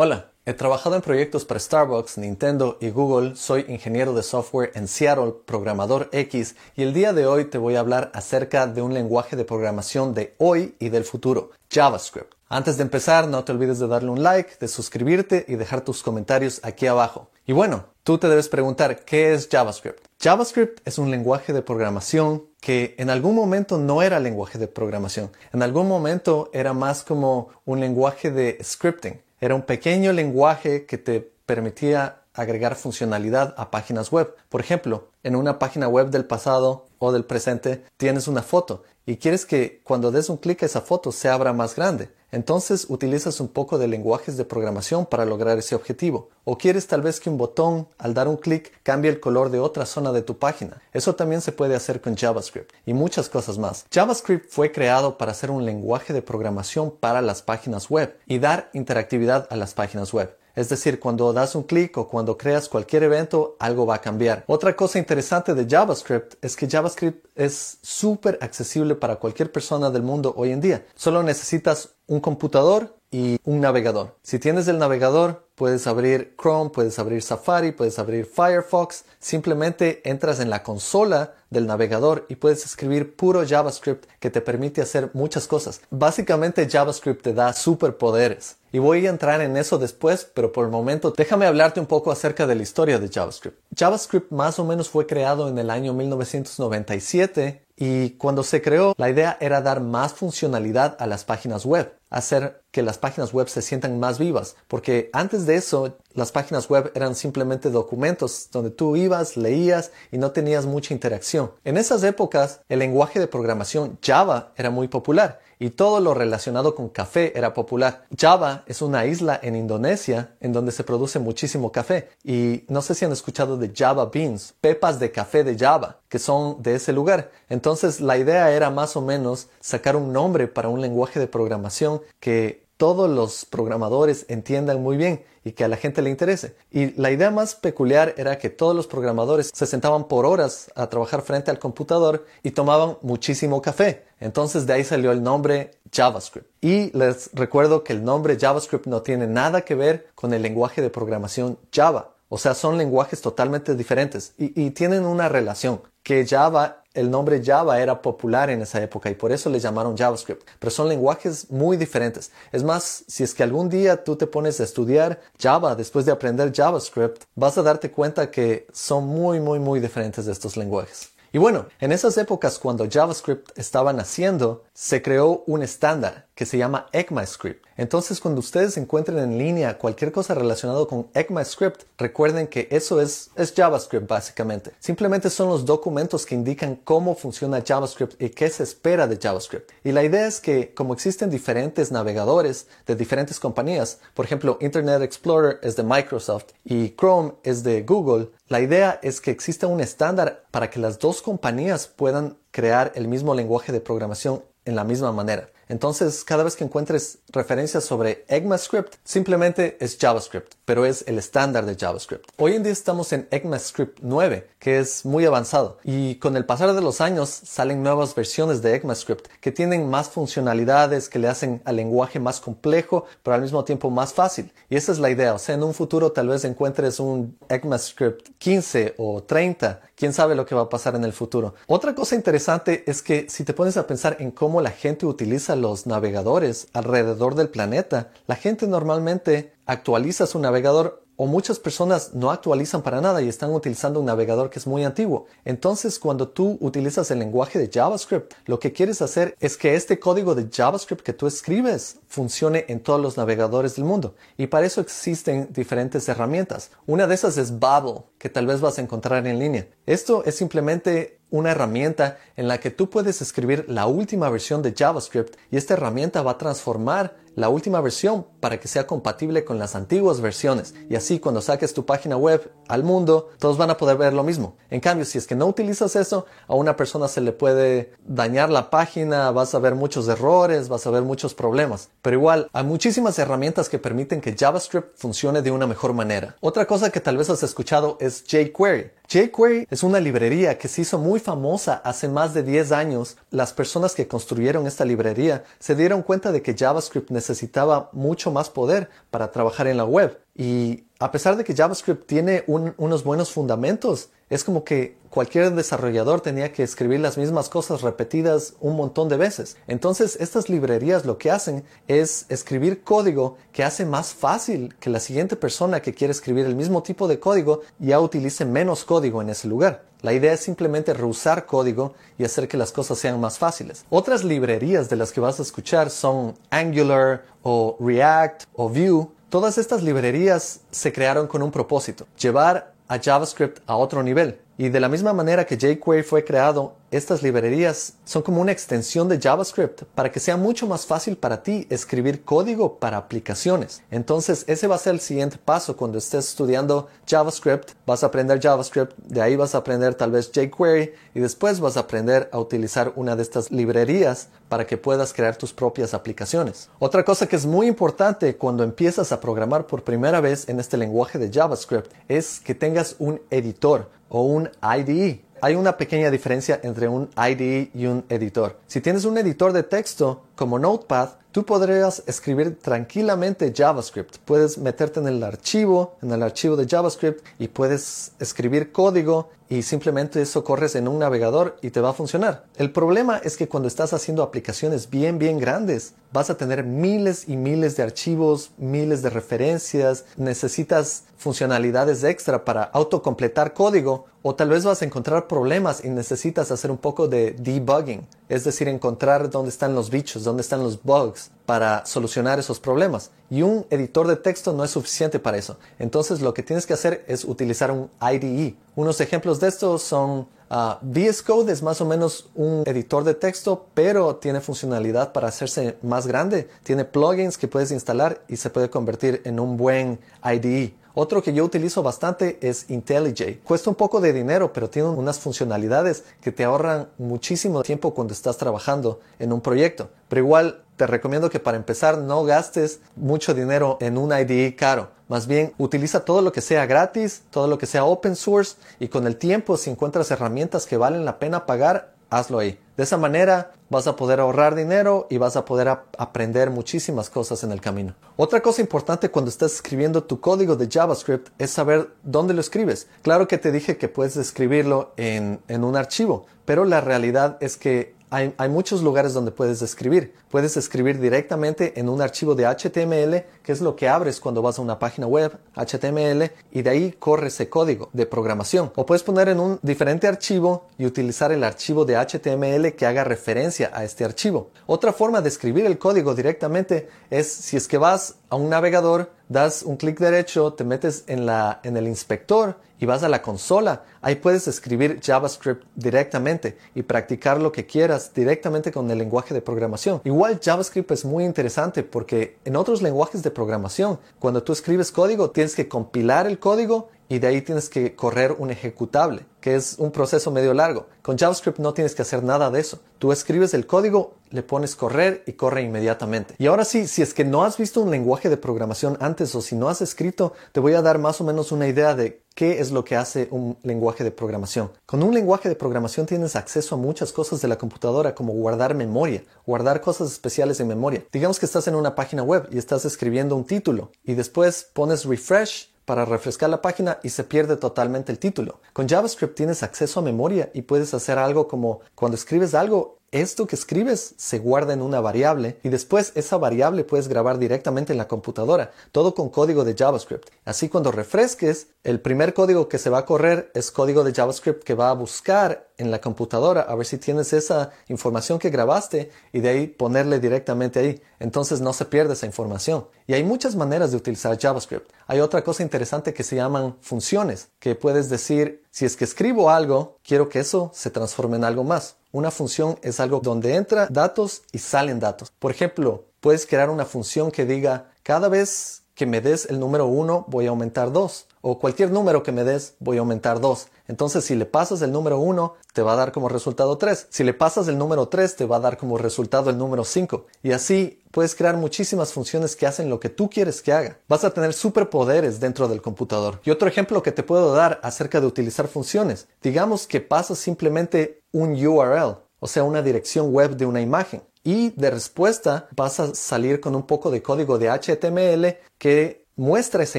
Hola, he trabajado en proyectos para Starbucks, Nintendo y Google, soy ingeniero de software en Seattle, programador X, y el día de hoy te voy a hablar acerca de un lenguaje de programación de hoy y del futuro, JavaScript. Antes de empezar, no te olvides de darle un like, de suscribirte y dejar tus comentarios aquí abajo. Y bueno, tú te debes preguntar, ¿qué es JavaScript? JavaScript es un lenguaje de programación que en algún momento no era lenguaje de programación. En algún momento era más como un lenguaje de scripting. Era un pequeño lenguaje que te permitía agregar funcionalidad a páginas web. Por ejemplo, en una página web del pasado o del presente tienes una foto y quieres que cuando des un clic a esa foto se abra más grande. Entonces utilizas un poco de lenguajes de programación para lograr ese objetivo. O quieres tal vez que un botón al dar un clic cambie el color de otra zona de tu página. Eso también se puede hacer con JavaScript y muchas cosas más. JavaScript fue creado para ser un lenguaje de programación para las páginas web y dar interactividad a las páginas web. Es decir, cuando das un clic o cuando creas cualquier evento, algo va a cambiar. Otra cosa interesante de JavaScript es que JavaScript es súper accesible para cualquier persona del mundo hoy en día. Solo necesitas un computador y un navegador. Si tienes el navegador, puedes abrir Chrome, puedes abrir Safari, puedes abrir Firefox. Simplemente entras en la consola del navegador y puedes escribir puro JavaScript que te permite hacer muchas cosas. Básicamente JavaScript te da superpoderes. Y voy a entrar en eso después, pero por el momento déjame hablarte un poco acerca de la historia de JavaScript. JavaScript más o menos fue creado en el año 1997 y cuando se creó, la idea era dar más funcionalidad a las páginas web, hacer que las páginas web se sientan más vivas, porque antes de eso las páginas web eran simplemente documentos donde tú ibas, leías y no tenías mucha interacción. En esas épocas, el lenguaje de programación Java era muy popular y todo lo relacionado con café era popular. Java es una isla en Indonesia en donde se produce muchísimo café y no sé si han escuchado de Java Beans, pepas de café de Java, que son de ese lugar. Entonces la idea era más o menos sacar un nombre para un lenguaje de programación que todos los programadores entiendan muy bien y que a la gente le interese. Y la idea más peculiar era que todos los programadores se sentaban por horas a trabajar frente al computador y tomaban muchísimo café. Entonces de ahí salió el nombre JavaScript. Y les recuerdo que el nombre JavaScript no tiene nada que ver con el lenguaje de programación Java. O sea, son lenguajes totalmente diferentes y, tienen una relación que Java el nombre Java era popular en esa época y por eso le llamaron JavaScript. Pero son lenguajes muy diferentes. Es más, si es que algún día tú te pones a estudiar Java después de aprender JavaScript, vas a darte cuenta que son muy, muy, muy diferentes estos lenguajes. Y bueno, en esas épocas cuando JavaScript estaba naciendo, se creó un estándar que se llama ECMAScript. Entonces, cuando ustedes encuentren en línea cualquier cosa relacionada con ECMAScript, recuerden que eso es, es JavaScript básicamente. Simplemente son los documentos que indican cómo funciona JavaScript y qué se espera de JavaScript. Y la idea es que como existen diferentes navegadores de diferentes compañías, por ejemplo, Internet Explorer es de Microsoft y Chrome es de Google, la idea es que exista un estándar para que las dos compañías puedan crear el mismo lenguaje de programación en la misma manera. Entonces, cada vez que encuentres referencias sobre ECMAScript, simplemente es JavaScript, pero es el estándar de JavaScript. Hoy en día estamos en ECMAScript 9, que es muy avanzado, y con el pasar de los años salen nuevas versiones de ECMAScript que tienen más funcionalidades, que le hacen al lenguaje más complejo, pero al mismo tiempo más fácil. Y esa es la idea, o sea, en un futuro tal vez encuentres un ECMAScript 15 o 30, quién sabe lo que va a pasar en el futuro. Otra cosa interesante es que si te pones a pensar en cómo la gente utiliza los navegadores alrededor del planeta, la gente normalmente actualiza su navegador o muchas personas no actualizan para nada y están utilizando un navegador que es muy antiguo. Entonces, cuando tú utilizas el lenguaje de JavaScript, lo que quieres hacer es que este código de JavaScript que tú escribes funcione en todos los navegadores del mundo. Y para eso existen diferentes herramientas. Una de esas es Babel, que tal vez vas a encontrar en línea. Esto es simplemente una herramienta en la que tú puedes escribir la última versión de JavaScript y esta herramienta va a transformar la última versión para que sea compatible con las antiguas versiones y así cuando saques tu página web al mundo todos van a poder ver lo mismo. En cambio, si es que no utilizas eso, a una persona se le puede dañar la página, vas a ver muchos errores, vas a ver muchos problemas. Pero igual, hay muchísimas herramientas que permiten que JavaScript funcione de una mejor manera. Otra cosa que tal vez has escuchado es jQuery. jQuery es una librería que se hizo muy famosa hace más de 10 años, las personas que construyeron esta librería se dieron cuenta de que JavaScript necesitaba mucho más poder para trabajar en la web. Y a pesar de que JavaScript tiene unos buenos fundamentos, es como que cualquier desarrollador tenía que escribir las mismas cosas repetidas un montón de veces. Entonces, estas librerías lo que hacen es escribir código que hace más fácil que la siguiente persona que quiere escribir el mismo tipo de código ya utilice menos código en ese lugar. La idea es simplemente reusar código y hacer que las cosas sean más fáciles. Otras librerías de las que vas a escuchar son Angular o React o Vue. Todas estas librerías se crearon con un propósito, llevar a JavaScript a otro nivel. Y de la misma manera que jQuery fue creado estas librerías son como una extensión de JavaScript para que sea mucho más fácil para ti escribir código para aplicaciones. Entonces, ese va a ser el siguiente paso cuando estés estudiando JavaScript. Vas a aprender JavaScript, de ahí vas a aprender tal vez jQuery y después vas a aprender a utilizar una de estas librerías para que puedas crear tus propias aplicaciones. Otra cosa que es muy importante cuando empiezas a programar por primera vez en este lenguaje de JavaScript es que tengas un editor o un IDE. Hay una pequeña diferencia entre un IDE y un editor. Si tienes un editor de texto como Notepad, tú podrías escribir tranquilamente JavaScript. Puedes meterte en el archivo, en el archivo de JavaScript y puedes escribir código y simplemente eso corres en un navegador y te va a funcionar. El problema es que cuando estás haciendo aplicaciones bien, bien grandes, vas a tener miles y miles de archivos, miles de referencias, necesitas funcionalidades extra para autocompletar código o tal vez vas a encontrar problemas y necesitas hacer un poco de debugging, es decir, encontrar dónde están los bichos, dónde están los bugs para solucionar esos problemas. Y un editor de texto no es suficiente para eso. Entonces lo que tienes que hacer es utilizar un IDE. Unos ejemplos de esto son uh, VS Code es más o menos un editor de texto, pero tiene funcionalidad para hacerse más grande. Tiene plugins que puedes instalar y se puede convertir en un buen IDE. Otro que yo utilizo bastante es IntelliJ. Cuesta un poco de dinero, pero tiene unas funcionalidades que te ahorran muchísimo tiempo cuando estás trabajando en un proyecto. Pero igual te recomiendo que para empezar no gastes mucho dinero en un IDE caro. Más bien utiliza todo lo que sea gratis, todo lo que sea open source y con el tiempo si encuentras herramientas que valen la pena pagar, hazlo ahí. De esa manera vas a poder ahorrar dinero y vas a poder aprender muchísimas cosas en el camino. Otra cosa importante cuando estás escribiendo tu código de JavaScript es saber dónde lo escribes. Claro que te dije que puedes escribirlo en, en un archivo, pero la realidad es que hay, muchos lugares donde puedes escribir. Puedes escribir directamente en un archivo de HTML, que es lo que abres cuando vas a una página web, HTML, y de ahí corre ese código de programación. O puedes poner en un diferente archivo y utilizar el archivo de HTML que haga referencia a este archivo. Otra forma de escribir el código directamente es si es que vas a un navegador, das un clic derecho, te metes en, la, en el inspector y vas a la consola. Ahí puedes escribir JavaScript directamente y practicar lo que quieras directamente con el lenguaje de programación. Igual JavaScript es muy interesante porque en otros lenguajes de programación, cuando tú escribes código, tienes que compilar el código y de ahí tienes que correr un ejecutable, que es un proceso medio largo. Con JavaScript no tienes que hacer nada de eso. Tú escribes el código, le pones correr y corre inmediatamente. Y ahora sí, si es que no has visto un lenguaje de programación antes o si no has escrito, te voy a dar más o menos una idea de qué es lo que hace un lenguaje de programación. Con un lenguaje de programación tienes acceso a muchas cosas de la computadora como guardar memoria, guardar cosas especiales en memoria. Digamos que estás en una página web y estás escribiendo un título y después pones refresh para refrescar la página y se pierde totalmente el título. Con JavaScript tienes acceso a memoria y puedes hacer algo como cuando escribes algo esto que escribes se guarda en una variable y después esa variable puedes grabar directamente en la computadora, todo con código de JavaScript. Así cuando refresques, el primer código que se va a correr es código de JavaScript que va a buscar en la computadora a ver si tienes esa información que grabaste y de ahí ponerle directamente ahí. Entonces no se pierde esa información. Y hay muchas maneras de utilizar JavaScript. Hay otra cosa interesante que se llaman funciones, que puedes decir, si es que escribo algo, quiero que eso se transforme en algo más. Una función es algo donde entra datos y salen datos. Por ejemplo, puedes crear una función que diga cada vez que me des el número 1, voy a aumentar 2. O cualquier número que me des, voy a aumentar 2. Entonces, si le pasas el número 1, te va a dar como resultado 3. Si le pasas el número 3, te va a dar como resultado el número 5. Y así puedes crear muchísimas funciones que hacen lo que tú quieres que haga. Vas a tener superpoderes dentro del computador. Y otro ejemplo que te puedo dar acerca de utilizar funciones. Digamos que pasas simplemente un URL, o sea, una dirección web de una imagen y de respuesta vas a salir con un poco de código de HTML que muestra esa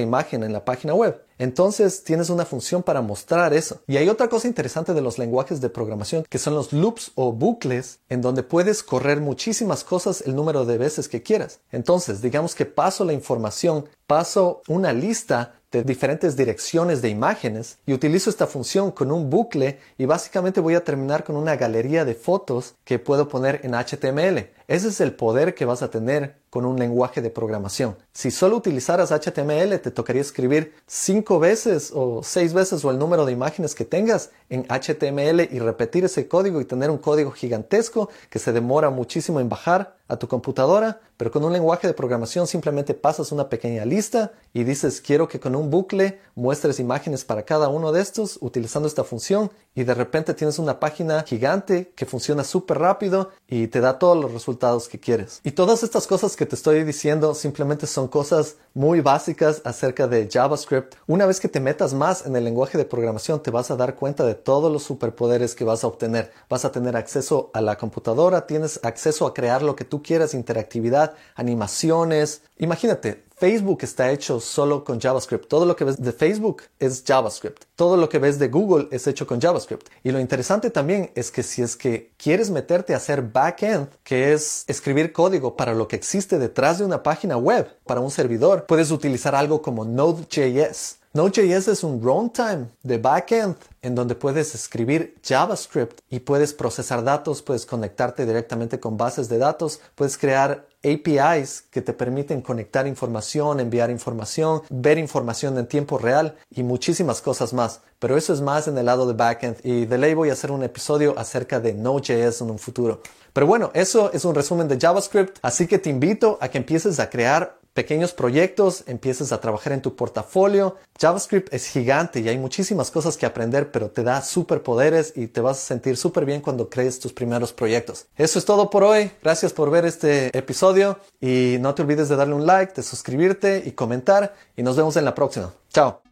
imagen en la página web. Entonces tienes una función para mostrar eso. Y hay otra cosa interesante de los lenguajes de programación que son los loops o bucles en donde puedes correr muchísimas cosas el número de veces que quieras. Entonces, digamos que paso la información, paso una lista de diferentes direcciones de imágenes y utilizo esta función con un bucle y básicamente voy a terminar con una galería de fotos que puedo poner en HTML. Ese es el poder que vas a tener con un lenguaje de programación. Si solo utilizaras HTML, te tocaría escribir veces o seis veces o el número de imágenes que tengas en HTML y repetir ese código y tener un código gigantesco que se demora muchísimo en bajar a tu computadora, pero con un lenguaje de programación simplemente pasas una pequeña lista y dices quiero que con un bucle muestres imágenes para cada uno de estos utilizando esta función y de repente tienes una página gigante que funciona súper rápido y te da todos los resultados que quieres. Y todas estas cosas que te estoy diciendo simplemente son cosas muy básicas acerca de JavaScript. Una vez que te metas más en el lenguaje de programación te vas a dar cuenta de todos los superpoderes que vas a obtener. Vas a tener acceso a la computadora, tienes acceso a crear lo que tú quieras, interactividad, animaciones. Imagínate, Facebook está hecho solo con JavaScript. Todo lo que ves de Facebook es JavaScript. Todo lo que ves de Google es hecho con JavaScript. Y lo interesante también es que si es que quieres meterte a hacer backend, que es escribir código para lo que existe detrás de una página web, para un servidor, puedes utilizar algo como Node.js. Node.js es un runtime de backend en donde puedes escribir JavaScript y puedes procesar datos, puedes conectarte directamente con bases de datos, puedes crear APIs que te permiten conectar información, enviar información, ver información en tiempo real y muchísimas cosas más. Pero eso es más en el lado de backend y de ley voy a hacer un episodio acerca de Node.js en un futuro. Pero bueno, eso es un resumen de JavaScript, así que te invito a que empieces a crear pequeños proyectos, empieces a trabajar en tu portafolio. JavaScript es gigante y hay muchísimas cosas que aprender, pero te da superpoderes y te vas a sentir súper bien cuando crees tus primeros proyectos. Eso es todo por hoy. Gracias por ver este episodio y no te olvides de darle un like, de suscribirte y comentar y nos vemos en la próxima. Chao.